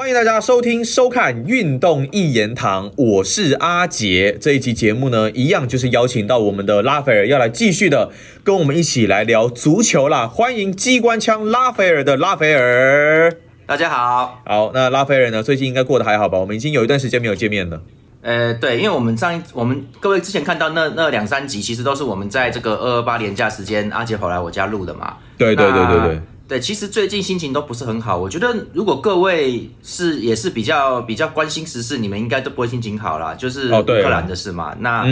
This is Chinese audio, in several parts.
欢迎大家收听、收看《运动一言堂》，我是阿杰。这一集节目呢，一样就是邀请到我们的拉斐尔，要来继续的跟我们一起来聊足球啦。欢迎机关枪拉斐尔的拉斐尔。大家好，好，那拉斐尔呢，最近应该过得还好吧？我们已经有一段时间没有见面了。呃，对，因为我们上一我们各位之前看到那那两三集，其实都是我们在这个二二八年假时间，阿杰跑来我家录的嘛。对对对对对。对，其实最近心情都不是很好。我觉得如果各位是也是比较比较关心时事，你们应该都不会心情好啦。就是乌克兰的事嘛。那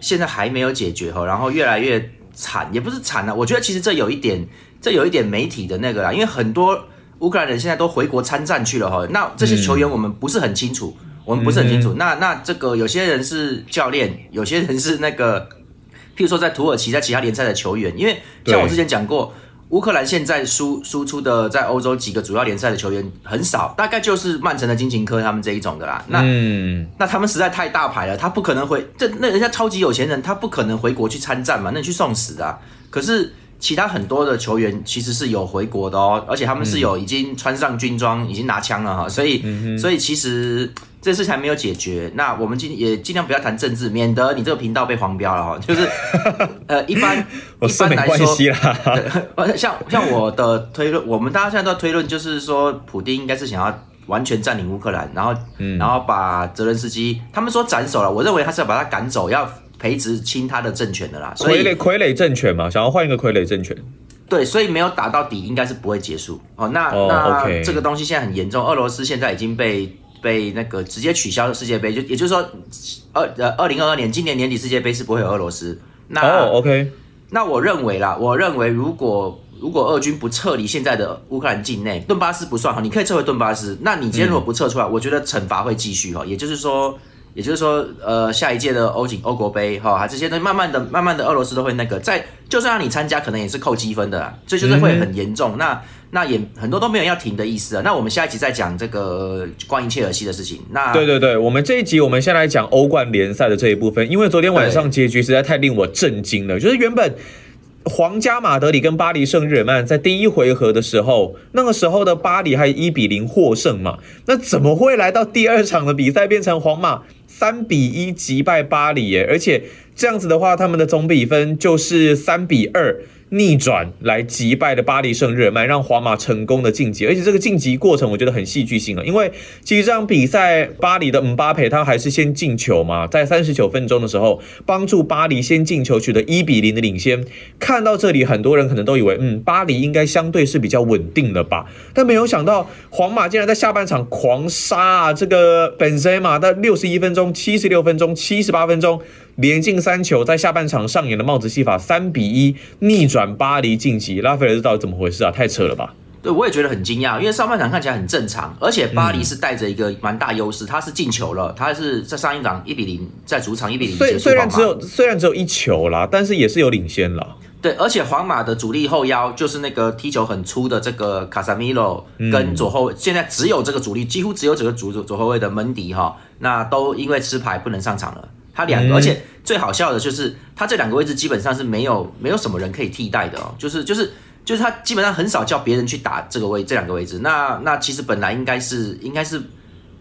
现在还没有解决哈，然后越来越惨，也不是惨了。我觉得其实这有一点，这有一点媒体的那个啦，因为很多乌克兰人现在都回国参战去了哈。那这些球员我们不是很清楚，我们不是很清楚。那那这个有些人是教练，有些人是那个，譬如说在土耳其在其他联赛的球员，因为像我之前讲过。乌克兰现在输输出的在欧洲几个主要联赛的球员很少，大概就是曼城的金琴科他们这一种的啦。那那他们实在太大牌了，他不可能回这那人家超级有钱人，他不可能回国去参战嘛，那你去送死啊！可是其他很多的球员其实是有回国的哦，而且他们是有已经穿上军装，已经拿枪了哈，所以所以其实。这事还没有解决，那我们今也尽量不要谈政治，免得你这个频道被黄标了哈。就是，呃，一般 一般来说，像像我的推论，我们大家现在都推论，就是说，普丁应该是想要完全占领乌克兰，然后，然后把泽连斯基他们说斩首了，我认为他是要把他赶走，要培植亲他的政权的啦。傀儡傀儡政权嘛，想要换一个傀儡政权。对，所以没有打到底，应该是不会结束。哦，那那这个东西现在很严重，俄罗斯现在已经被。被那个直接取消世界杯，就也就是说，二呃二零二二年今年年底世界杯是不会有俄罗斯。那哦，OK。那我认为啦，我认为如果如果俄军不撤离现在的乌克兰境内，顿巴斯不算哈，你可以撤回顿巴斯。那你今天如果不撤出来，我觉得惩罚会继续哈。也就是说，也就是说，呃，下一届的欧锦欧国杯哈，还这些东西慢慢的、慢慢的，俄罗斯都会那个在，就算让你参加，可能也是扣积分的，这就是会很严重。那那也很多都没有要停的意思啊。那我们下一集再讲这个关于切尔西的事情。那对对对，我们这一集我们先来讲欧冠联赛的这一部分，因为昨天晚上结局实在太令我震惊了。就是原本皇家马德里跟巴黎圣日耳曼在第一回合的时候，那个时候的巴黎还一比零获胜嘛，那怎么会来到第二场的比赛变成皇马三比一击败巴黎？耶？而且这样子的话，他们的总比分就是三比二。逆转来击败的巴黎圣日耳曼，让皇马成功的晋级，而且这个晋级过程我觉得很戏剧性啊，因为其实这场比赛巴黎的姆巴佩他还是先进球嘛，在三十九分钟的时候帮助巴黎先进球，取得一比零的领先。看到这里，很多人可能都以为，嗯，巴黎应该相对是比较稳定的吧，但没有想到皇马竟然在下半场狂杀啊！这个本塞马在六十一分钟、七十六分钟、七十八分钟。连进三球，在下半场上演的帽子戏法，三比一逆转巴黎晋级。拉斐尔这到底怎么回事啊？太扯了吧！对，我也觉得很惊讶，因为上半场看起来很正常，而且巴黎是带着一个蛮大优势，他是进球了，他是在上一场一比零，在主场一比零虽虽然只有虽然只有一球啦，但是也是有领先了。对，而且皇马的主力后腰就是那个踢球很粗的这个卡萨米罗，跟左后现在只有这个主力，几乎只有这个主左后卫的门迪哈，那都因为吃牌不能上场了。他两个，而且最好笑的就是，他这两个位置基本上是没有没有什么人可以替代的哦，就是就是就是他基本上很少叫别人去打这个位这两个位置。那那其实本来应该是应该是，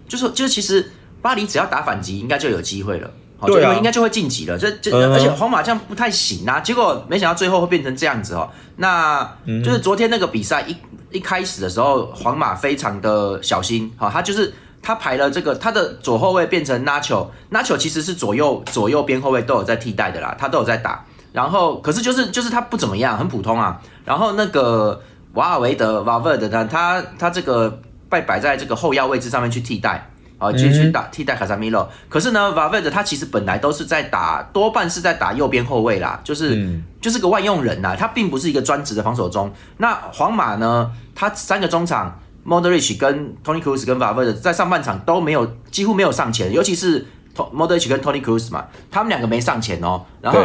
就是就是其实巴黎只要打反击，应该就有机会了，对啊，应该就会晋级了。这这而且皇马这样不太行啊，结果没想到最后会变成这样子哦。那就是昨天那个比赛一一开始的时候，皇马非常的小心，好，他就是。他排了这个，他的左后卫变成 Nacho，Nacho 其实是左右左右边后卫都有在替代的啦，他都有在打。然后可是就是就是他不怎么样，很普通啊。然后那个瓦尔维德瓦尔德呢他他这个被摆在这个后腰位置上面去替代啊，去去打替代卡萨米罗。可是呢，瓦尔德他其实本来都是在打，多半是在打右边后卫啦，就是就是个万用人呐，他并不是一个专职的防守中。那皇马呢，他三个中场。Modric 跟 Tony Cruz 跟 Valverde 在上半场都没有几乎没有上前，尤其是 Modric 跟 Tony Cruz 嘛，他们两个没上前哦，然后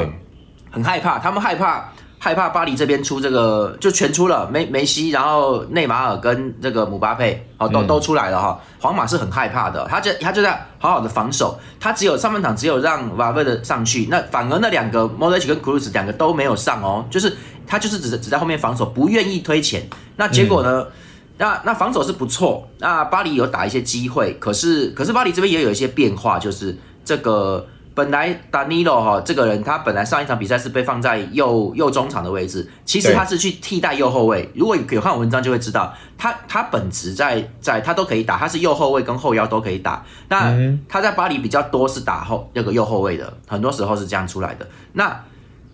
很害怕，他们害怕害怕巴黎这边出这个就全出了梅梅西，然后内马尔跟这个姆巴佩哦都都出来了哈，皇马是很害怕的，他就他就在好好的防守，他只有上半场只有让 Valverde 上去，那反而那两个 Modric 跟 Cruz 两个都没有上哦，就是他就是只只在后面防守，不愿意推前，那结果呢？那那防守是不错，那巴黎有打一些机会，可是可是巴黎这边也有一些变化，就是这个。本来达尼罗哈这个人，他本来上一场比赛是被放在右右中场的位置，其实他是去替代右后卫。如果有看文章就会知道，他他本职在在他都可以打，他是右后卫跟后腰都可以打。那他在巴黎比较多是打后那个右后卫的，很多时候是这样出来的。那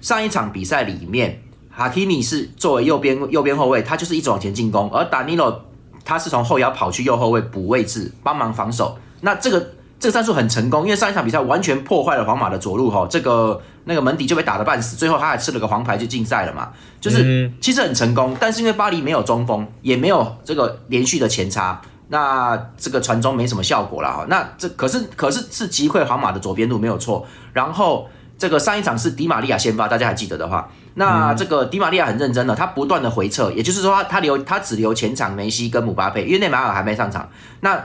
上一场比赛里面，哈基米是作为右边右边后卫，他就是一直往前进攻，而达尼洛他是从后腰跑去右后卫补位置，帮忙防守。那这个。这个战术很成功，因为上一场比赛完全破坏了皇马的左路哈，这个那个门迪就被打得半死，最后他还吃了个黄牌就禁赛了嘛，就是其实很成功，但是因为巴黎没有中锋，也没有这个连续的前插，那这个传中没什么效果了哈，那这可是可是是击溃皇马的左边路没有错，然后这个上一场是迪玛利亚先发，大家还记得的话，那这个迪玛利亚很认真的，他不断的回撤，也就是说他他留他只留前场梅西跟姆巴佩，因为内马尔还没上场，那。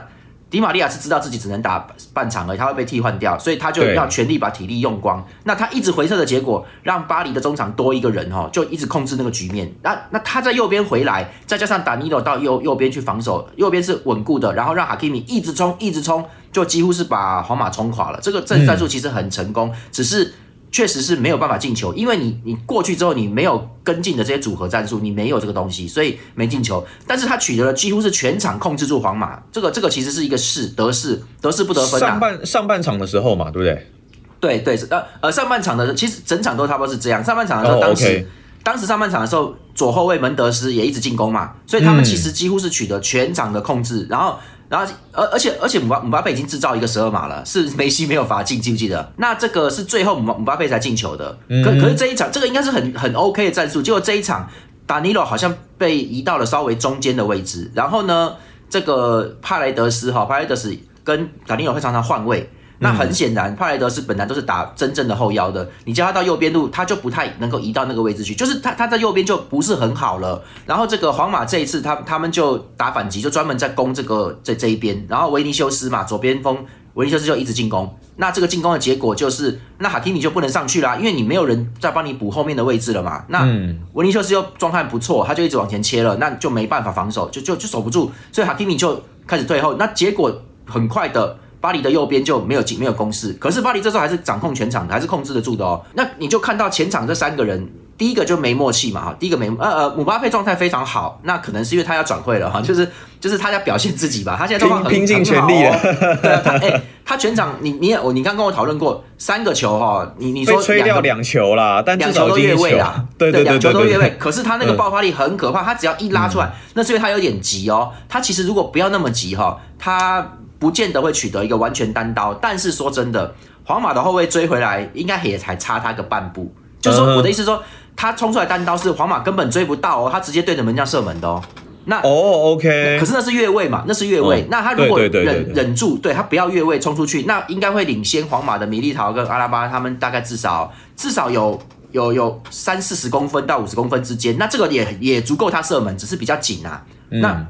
迪玛利亚是知道自己只能打半场而已，他会被替换掉，所以他就要全力把体力用光。那他一直回撤的结果，让巴黎的中场多一个人哦，就一直控制那个局面。那那他在右边回来，再加上达尼罗到右右边去防守，右边是稳固的，然后让哈基米一直冲一直冲，就几乎是把皇马冲垮了。这个阵战术其实很成功，只是。确实是没有办法进球，因为你你过去之后你没有跟进的这些组合战术，你没有这个东西，所以没进球。但是他取得了几乎是全场控制住皇马，这个这个其实是一个势得势得势不得分。上半上半场的时候嘛，对不对？对对，呃呃，上半场的其实整场都差不多是这样。上半场的时候，当时当时上半场的时候，左后卫门德斯也一直进攻嘛，所以他们其实几乎是取得全场的控制，然后。然后，而而且而且姆巴姆巴佩已经制造一个十二码了，是梅西没有罚进，记不记得？那这个是最后姆姆巴佩才进球的。可可是这一场，这个应该是很很 OK 的战术。结果这一场，达尼洛好像被移到了稍微中间的位置。然后呢，这个帕雷德斯哈帕雷德斯跟达尼洛会常常换位。那很显然，帕雷德是本来都是打真正的后腰的，你叫他到右边路，他就不太能够移到那个位置去，就是他他在右边就不是很好了。然后这个皇马这一次，他他们就打反击，就专门在攻这个这这一边。然后维尼修斯嘛，左边锋维尼修斯就一直进攻。那这个进攻的结果就是，那哈基米就不能上去啦，因为你没有人在帮你补后面的位置了嘛。那维尼修斯又状态不错，他就一直往前切了，那就没办法防守，就就就守不住，所以哈基米就开始退后。那结果很快的。巴黎的右边就没有进没有攻势，可是巴黎这时候还是掌控全场的，还是控制得住的哦。那你就看到前场这三个人，第一个就没默契嘛哈，第一个没呃呃姆巴佩状态非常好，那可能是因为他要转会了哈，就是就是他要表现自己吧，他现在状况很拼尽全力了，对啊，他哎他全场你你也我你刚跟我讨论过三个球哈，你你说吹掉两球啦，但两球都越位啦，对对两球都越位，可是他那个爆发力很可怕，他只要一拉出来，那是因为他有点急哦，他其实如果不要那么急哈，他。不见得会取得一个完全单刀，但是说真的，皇马的后卫追回来应该也才差他个半步。就是说，我的意思说，他冲出来单刀是皇马根本追不到哦，他直接对着门将射门的哦。那哦，OK，可是那是越位嘛，那是越位。那他如果忍忍住，对他不要越位冲出去，那应该会领先皇马的米利陶跟阿拉巴他们大概至少至少有有有三四十公分到五十公分之间。那这个也也足够他射门，只是比较紧啊。那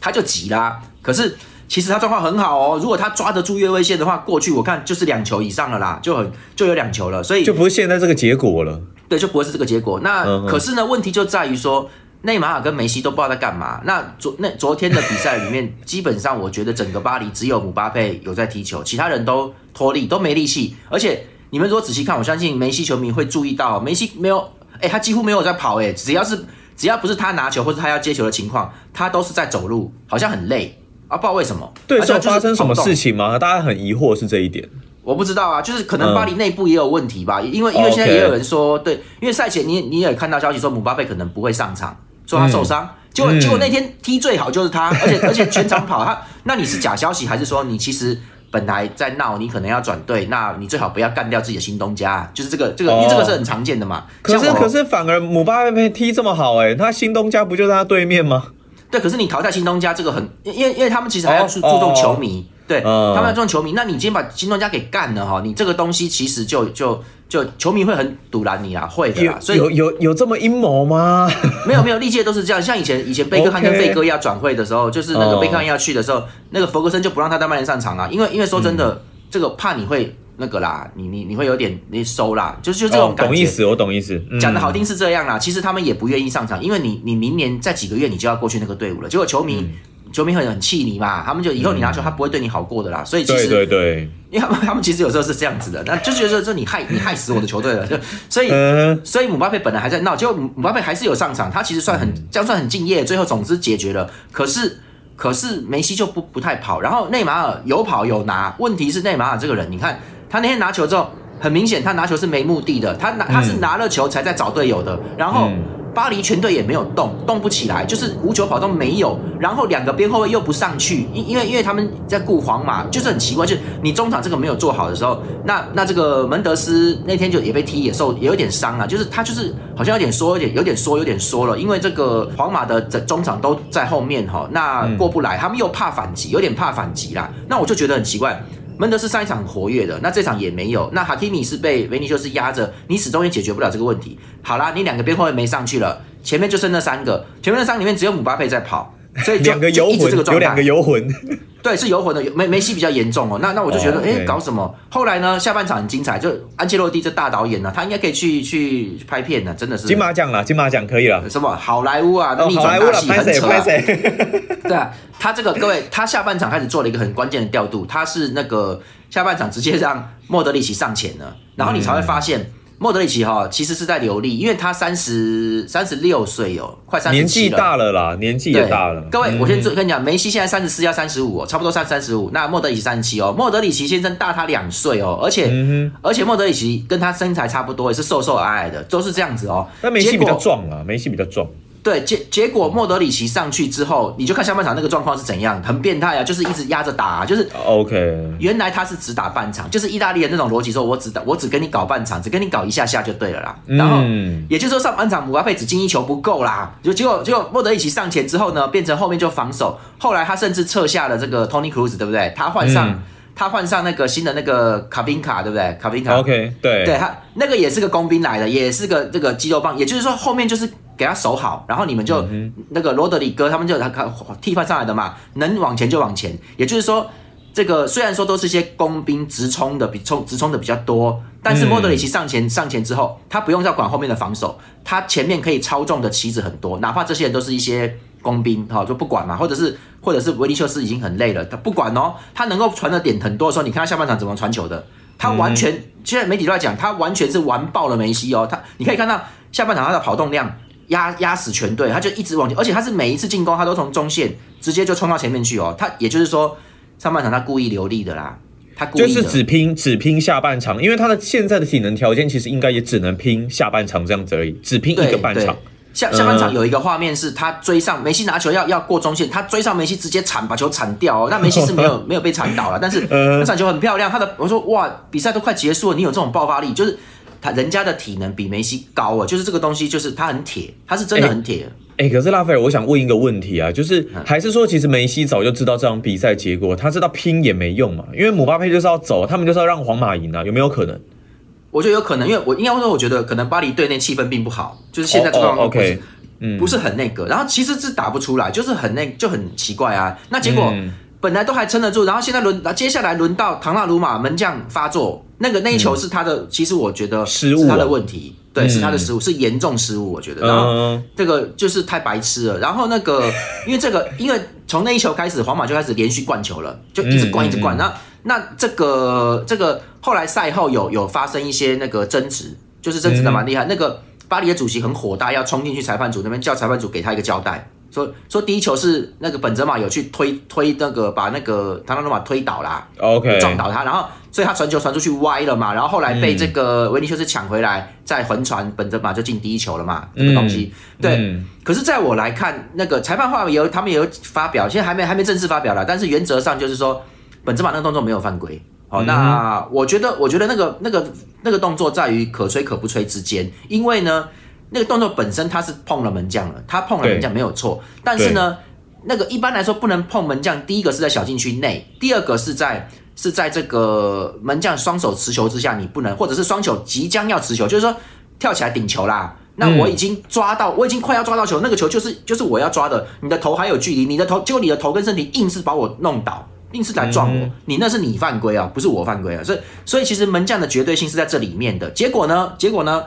他就急啦。可是。其实他状况很好哦，如果他抓得住越位线的话，过去我看就是两球以上了啦，就很就有两球了，所以就不是现在这个结果了。对，就不会是这个结果。那可是呢，问题就在于说，内马尔跟梅西都不知道在干嘛。那昨那昨天的比赛里面，基本上我觉得整个巴黎只有姆巴佩有在踢球，其他人都脱力，都没力气。而且你们如果仔细看，我相信梅西球迷会注意到，梅西没有，哎，他几乎没有在跑，哎，只要是只要不是他拿球或者他要接球的情况，他都是在走路，好像很累。啊，不知道为什么，对，是发生什么事情吗？大家很疑惑是这一点。我不知道啊，就是可能巴黎内部也有问题吧，因为因为现在也有人说，对，因为赛前你你也看到消息说姆巴佩可能不会上场，说他受伤，结果结果那天踢最好就是他，而且 而且全场跑他，那你是假消息还是说你其实本来在闹，你可能要转队，那你最好不要干掉自己的新东家，就是这个这个，因为这个是很常见的嘛。可是可是反而姆巴佩踢这么好，哎，他新东家不就在他对面吗？对，可是你淘汰新东家这个很，因为因为他们其实还要注注重球迷，对，他们要注重球迷。那你今天把新东家给干了哈，你这个东西其实就就就球迷会很堵拦你啊，会的啦。所以有有有这么阴谋吗？没有没有，历届都是这样。像以前以前贝克汉跟费哥要转会的时候，就是那个贝克汉要去的时候，那个弗格森就不让他在曼联上场啊，因为因为说真的，这个怕你会那个啦，你你你会有点你收啦，就是就这种感觉。懂意思，我懂意思。讲的好听是这样啦，其实他们也不愿意上场，因为你你明年在几个月你就要过去那个队伍了。结果球迷球迷会很气你嘛，他们就以后你拿球他不会对你好过的啦。所以其实对对对，因为他们他们其实有时候是这样子的，那就觉得说你害你害死我的球队了。就所以所以姆巴佩本来还在闹，结果姆巴佩还是有上场，他其实算很这样算很敬业，最后总之解决了。可是。可是梅西就不不太跑，然后内马尔有跑有拿，问题是内马尔这个人，你看他那天拿球之后，很明显他拿球是没目的的，他拿他是拿了球才在找队友的，然后。巴黎全队也没有动，动不起来，就是无球跑动没有。然后两个边后卫又不上去，因因为因为他们在顾皇马，就是很奇怪，就是你中场这个没有做好的时候，那那这个门德斯那天就也被踢，也受也有点伤啊，就是他就是好像有点缩，有点有点缩，有点缩了，因为这个皇马的整中场都在后面哈，那过不来，他们又怕反击，有点怕反击啦。那我就觉得很奇怪。门德斯上一场活跃的，那这场也没有。那哈基米是被维尼修斯压着，你始终也解决不了这个问题。好啦，你两个边后卫没上去了，前面就剩那三个，前面那三个里面只有姆巴佩在跑，所以 两个游魂，有两个游魂。对，是游魂的梅梅西比较严重哦。那那我就觉得，哎，搞什么？后来呢，下半场很精彩，就安切洛蒂这大导演呢，他应该可以去去拍片呢，真的是金马奖了，金马奖可以了。什么好莱坞啊？逆转大戏很扯。啊 对啊，他这个各位，他下半场开始做了一个很关键的调度，他是那个下半场直接让莫德里奇上前了，然后你才会发现。莫德里奇哈其实是在流利，因为他三十三十六岁哦，快三十年纪大了啦，年纪也大了。各位，我先跟你讲，梅西现在三十四要三十五哦，差不多三三十五。那莫德里奇三十七哦，莫德里奇先生大他两岁哦，而且而且莫德里奇跟他身材差不多，也是瘦瘦矮矮的，都是这样子哦。那梅西比较壮啊，梅西比较壮。对结结果莫德里奇上去之后，你就看下半场那个状况是怎样，很变态啊，就是一直压着打，就是 OK。原来他是只打半场，就是意大利的那种逻辑，说我只打我只跟你搞半场，只跟你搞一下下就对了啦。然后也就是说上半场姆巴佩只进一球不够啦，就结果结果莫德里奇上前之后呢，变成后面就防守，后来他甚至撤下了这个 Tony Cruz，对不对？他换上他换上那个新的那个卡宾卡，对不对？卡宾卡 OK，对，对他那个也是个工兵来的，也是个这个肌肉棒，也就是说后面就是。给他守好，然后你们就那个罗德里戈他们就他他替换上来的嘛，能往前就往前。也就是说，这个虽然说都是些工兵直冲的，比冲直冲的比较多，但是莫德里奇上前上前之后，他不用再管后面的防守，他前面可以操纵的棋子很多，哪怕这些人都是一些工兵，哈，就不管嘛，或者是或者是维尼修斯已经很累了，他不管哦，他能够传的点很多的时候，你看他下半场怎么传球的，他完全现在媒体都在讲，他完全是完爆了梅西哦，他你可以看到下半场他的跑动量。压压死全队，他就一直往前，而且他是每一次进攻，他都从中线直接就冲到前面去哦。他也就是说，上半场他故意留力的啦，他就是只拼只拼下半场，因为他的现在的体能条件其实应该也只能拼下半场这样子而已，只拼一个半场。下下半场有一个画面是他追上梅西拿球要要过中线，他追上梅西直接铲把球铲掉哦。那梅西是没有 没有被铲倒了，但是那铲球很漂亮。他的我说哇，比赛都快结束了，你有这种爆发力，就是。他人家的体能比梅西高啊，就是这个东西，就是他很铁，他是真的很铁。哎，可是拉斐尔，我想问一个问题啊，就是还是说，其实梅西早就知道这场比赛结果，他知道拼也没用嘛，因为姆巴佩就是要走，他们就是要让皇马赢啊，有没有可能？我觉得有可能，因为我应该说，我觉得可能巴黎队内气氛并不好，就是现在状况 OK，嗯，不是很那个，然后其实是打不出来，就是很那就很奇怪啊。那结果本来都还撑得住，然后现在轮，接下来轮到唐纳鲁马门将发作。那个那一球是他的，其实我觉得失误，他的问题，对，是他的失误，是严重失误，我觉得。然后这个就是太白痴了。然后那个，因为这个，因为从那一球开始，皇马就开始连续灌球了，就一直灌，一直灌。那那这个这个后来赛后有有发生一些那个争执，就是争执的蛮厉害。那个巴黎的主席很火大，要冲进去裁判组那边叫裁判组给他一个交代。说说第一球是那个本泽马有去推推那个把那个唐纳鲁马推倒啦，OK 撞倒他，然后所以他传球传出去歪了嘛，然后后来被这个维尼修斯抢回来再横传，本泽马就进第一球了嘛，这个东西对。可是在我来看，那个裁判话有他们也有发表，现在还没还没正式发表了，但是原则上就是说本泽马那个动作没有犯规。好，那我觉得我觉得那个那个那个动作在于可吹可不吹之间，因为呢。那个动作本身他是碰了门将了，他碰了门将没有错，但是呢，那个一般来说不能碰门将。第一个是在小禁区内，第二个是在是在这个门将双手持球之下，你不能，或者是双手即将要持球，就是说跳起来顶球啦。那我已经抓到，我已经快要抓到球，那个球就是就是我要抓的，你的头还有距离，你的头结果你的头跟身体硬是把我弄倒，硬是来撞我，你那是你犯规啊，不是我犯规啊。所以所以其实门将的绝对性是在这里面的。结果呢？结果呢？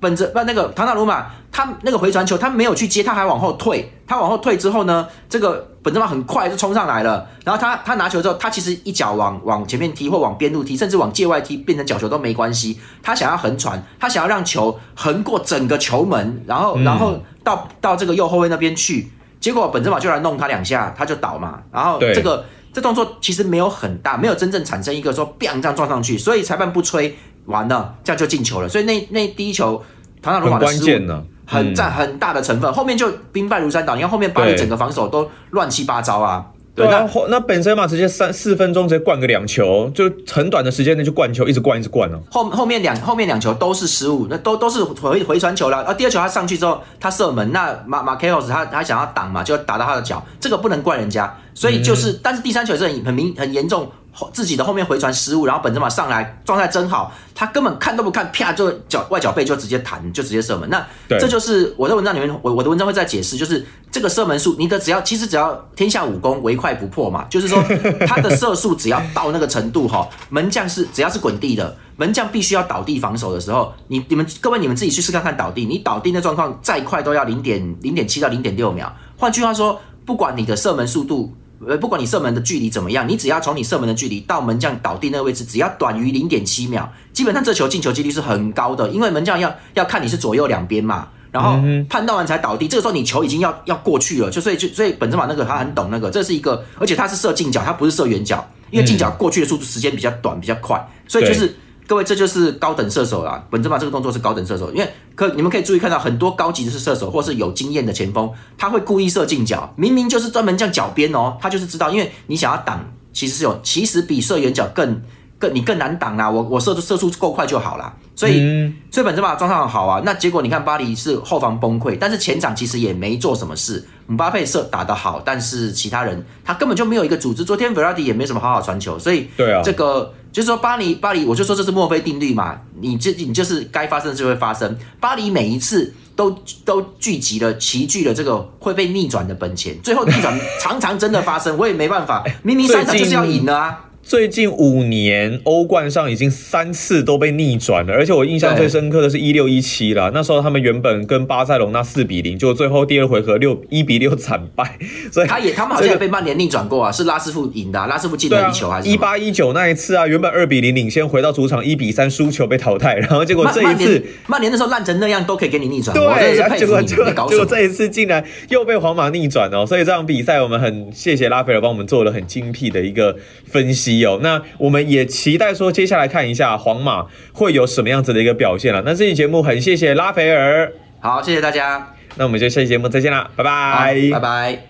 本泽不那个唐纳鲁马，他那个回传球他没有去接，他还往后退。他往后退之后呢，这个本泽马很快就冲上来了。然后他他拿球之后，他其实一脚往往前面踢或往边路踢，甚至往界外踢变成角球都没关系。他想要横传，他想要让球横过整个球门，然后然后到到这个右后卫那边去。结果本泽马就来弄他两下，他就倒嘛。然后这个这动作其实没有很大，没有真正产生一个说 bang 这样撞上去，所以裁判不吹。完了，这样就进球了。所以那那第一球，唐纳鲁马的失误很占很大的成分。后面就兵败如山倒，你看后面巴黎整个防守都乱七八糟啊。对，那那本身嘛直接三四分钟直接灌个两球，就很短的时间内就灌球，一直灌一直灌了。后后面两后面两球都是失误，那都都是回回传球了。啊，第二球他上去之后他射门，那马马凯奥斯他他想要挡嘛，就打到他的脚，这个不能怪人家。所以就是，但是第三球是很很明很严重。自己的后面回传失误，然后本泽马上来状态真好，他根本看都不看，啪就脚外脚背就直接弹，就直接射门。那这就是我在文章里面，我我的文章会在解释，就是这个射门数，你的只要其实只要天下武功唯快不破嘛，就是说他的射速只要到那个程度哈，门将是只要是滚地的门将必须要倒地防守的时候，你你们各位你们自己去试看看倒地，你倒地的状况再快都要零点零点七到零点六秒。换句话说，不管你的射门速度。呃，不管你射门的距离怎么样，你只要从你射门的距离到门将倒地那个位置，只要短于零点七秒，基本上这球进球几率是很高的。因为门将要要看你是左右两边嘛，然后判断完才倒地，这个时候你球已经要要过去了，就所以就所以本泽马那个他很懂那个，这是一个，而且他是射近角，他不是射远角，因为近角过去的速度时间比较短，比较快，所以就是。各位，这就是高等射手啦。本泽马这个动作是高等射手，因为可你们可以注意看到很多高级的射手或是有经验的前锋，他会故意射近角，明明就是专门这样脚边哦，他就是知道，因为你想要挡，其实是有，其实比射远角更更你更难挡啦。我我射出射速够快就好啦。所以所以本泽马状态好啊。那结果你看巴黎是后防崩溃，但是前场其实也没做什么事。姆巴佩射打得好，但是其他人他根本就没有一个组织。昨天 v e r a d i 也没什么好好传球，所以对啊，这个。就是说巴黎，巴黎，我就说这是墨菲定律嘛，你这你就是该发生的就会发生。巴黎每一次都都聚集了齐聚了这个会被逆转的本钱，最后逆转常常真的发生，我也没办法，明明三场就是要赢的啊。最近五年欧冠上已经三次都被逆转了，而且我印象最深刻的是一六一七了。那时候他们原本跟巴塞隆那四比零，就最后第二回合六一比六惨败。所以他也他们好像也被曼联逆转过啊，是拉师傅赢的，拉师傅进了一球还是？一八一九那一次啊，原本二比零领先，回到主场一比三输球被淘汰，然后结果这一次曼联那时候烂成那样都可以给你逆转，对，结果结果这一次竟然又被皇马逆转哦，所以这场比赛我们很谢谢拉斐尔帮我们做了很精辟的一个分析哦，那我们。也期待说，接下来看一下皇马会有什么样子的一个表现了。那这期节目很谢谢拉斐尔，好，谢谢大家。那我们就下期节目再见啦，拜拜，拜拜。